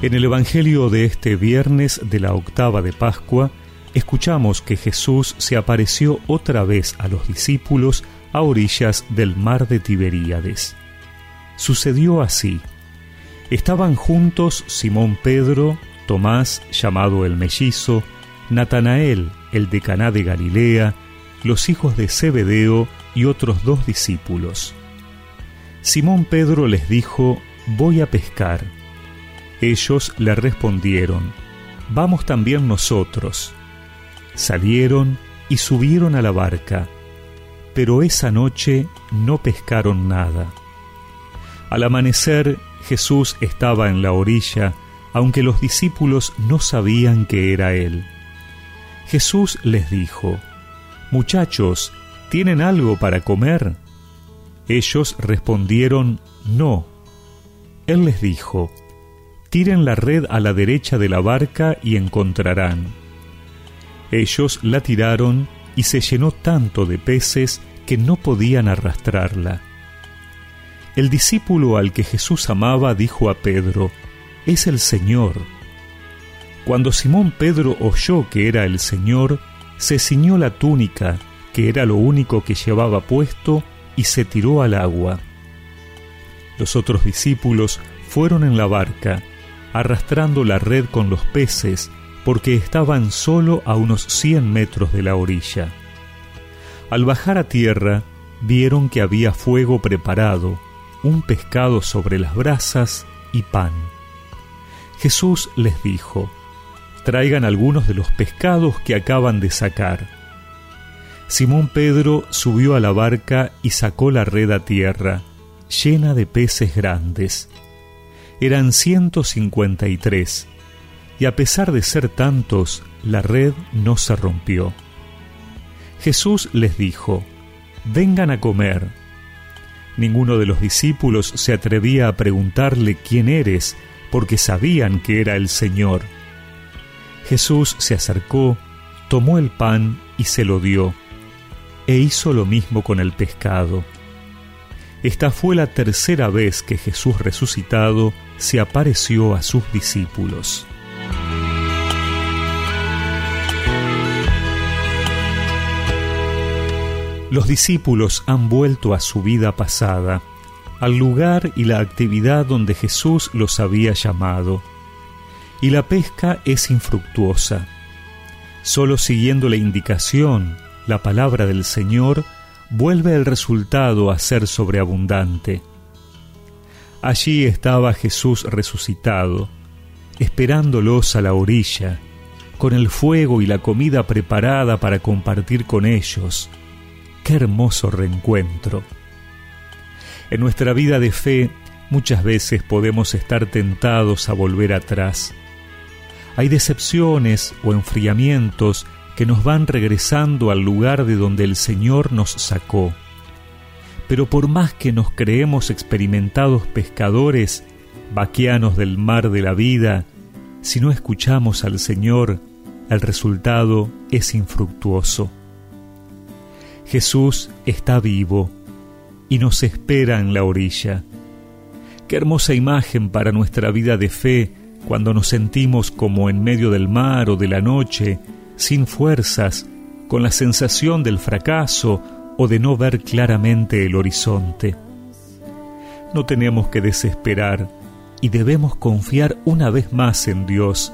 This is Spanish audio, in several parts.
En el Evangelio de este viernes de la octava de Pascua, escuchamos que Jesús se apareció otra vez a los discípulos a orillas del mar de Tiberíades. Sucedió así. Estaban juntos Simón Pedro, Tomás, llamado el mellizo, Natanael, el de Caná de Galilea, los hijos de Zebedeo y otros dos discípulos. Simón Pedro les dijo, Voy a pescar. Ellos le respondieron, Vamos también nosotros. Salieron y subieron a la barca, pero esa noche no pescaron nada. Al amanecer Jesús estaba en la orilla, aunque los discípulos no sabían que era Él. Jesús les dijo, Muchachos, ¿tienen algo para comer? Ellos respondieron, No. Él les dijo, Tiren la red a la derecha de la barca y encontrarán. Ellos la tiraron y se llenó tanto de peces que no podían arrastrarla. El discípulo al que Jesús amaba dijo a Pedro, Es el Señor. Cuando Simón Pedro oyó que era el Señor, se ciñó la túnica, que era lo único que llevaba puesto, y se tiró al agua. Los otros discípulos fueron en la barca, arrastrando la red con los peces, porque estaban solo a unos cien metros de la orilla. Al bajar a tierra, vieron que había fuego preparado, un pescado sobre las brasas y pan. Jesús les dijo, traigan algunos de los pescados que acaban de sacar. Simón Pedro subió a la barca y sacó la red a tierra, llena de peces grandes eran 153, y a pesar de ser tantos, la red no se rompió. Jesús les dijo, Vengan a comer. Ninguno de los discípulos se atrevía a preguntarle quién eres, porque sabían que era el Señor. Jesús se acercó, tomó el pan y se lo dio, e hizo lo mismo con el pescado. Esta fue la tercera vez que Jesús resucitado se apareció a sus discípulos. Los discípulos han vuelto a su vida pasada, al lugar y la actividad donde Jesús los había llamado, y la pesca es infructuosa. Solo siguiendo la indicación, la palabra del Señor, vuelve el resultado a ser sobreabundante. Allí estaba Jesús resucitado, esperándolos a la orilla, con el fuego y la comida preparada para compartir con ellos. Qué hermoso reencuentro. En nuestra vida de fe muchas veces podemos estar tentados a volver atrás. Hay decepciones o enfriamientos que nos van regresando al lugar de donde el Señor nos sacó pero por más que nos creemos experimentados pescadores, vaquianos del mar de la vida, si no escuchamos al Señor, el resultado es infructuoso. Jesús está vivo y nos espera en la orilla. Qué hermosa imagen para nuestra vida de fe cuando nos sentimos como en medio del mar o de la noche, sin fuerzas, con la sensación del fracaso o de no ver claramente el horizonte. No tenemos que desesperar y debemos confiar una vez más en Dios,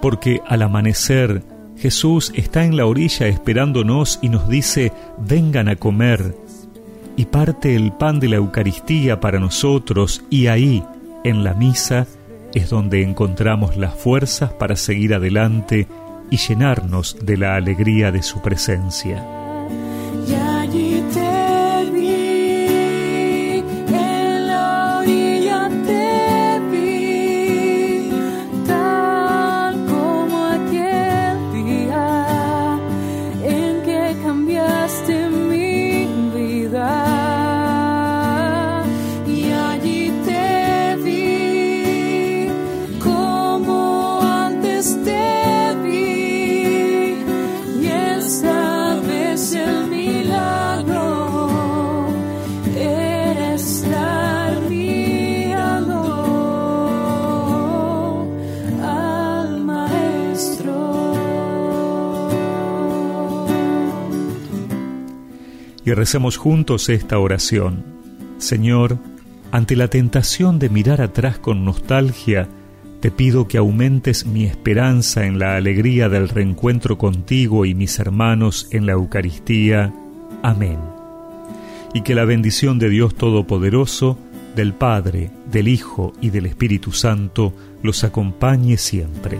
porque al amanecer Jesús está en la orilla esperándonos y nos dice, vengan a comer, y parte el pan de la Eucaristía para nosotros y ahí, en la misa, es donde encontramos las fuerzas para seguir adelante y llenarnos de la alegría de su presencia. Y recemos juntos esta oración. Señor, ante la tentación de mirar atrás con nostalgia, te pido que aumentes mi esperanza en la alegría del reencuentro contigo y mis hermanos en la Eucaristía. Amén. Y que la bendición de Dios Todopoderoso, del Padre, del Hijo y del Espíritu Santo los acompañe siempre.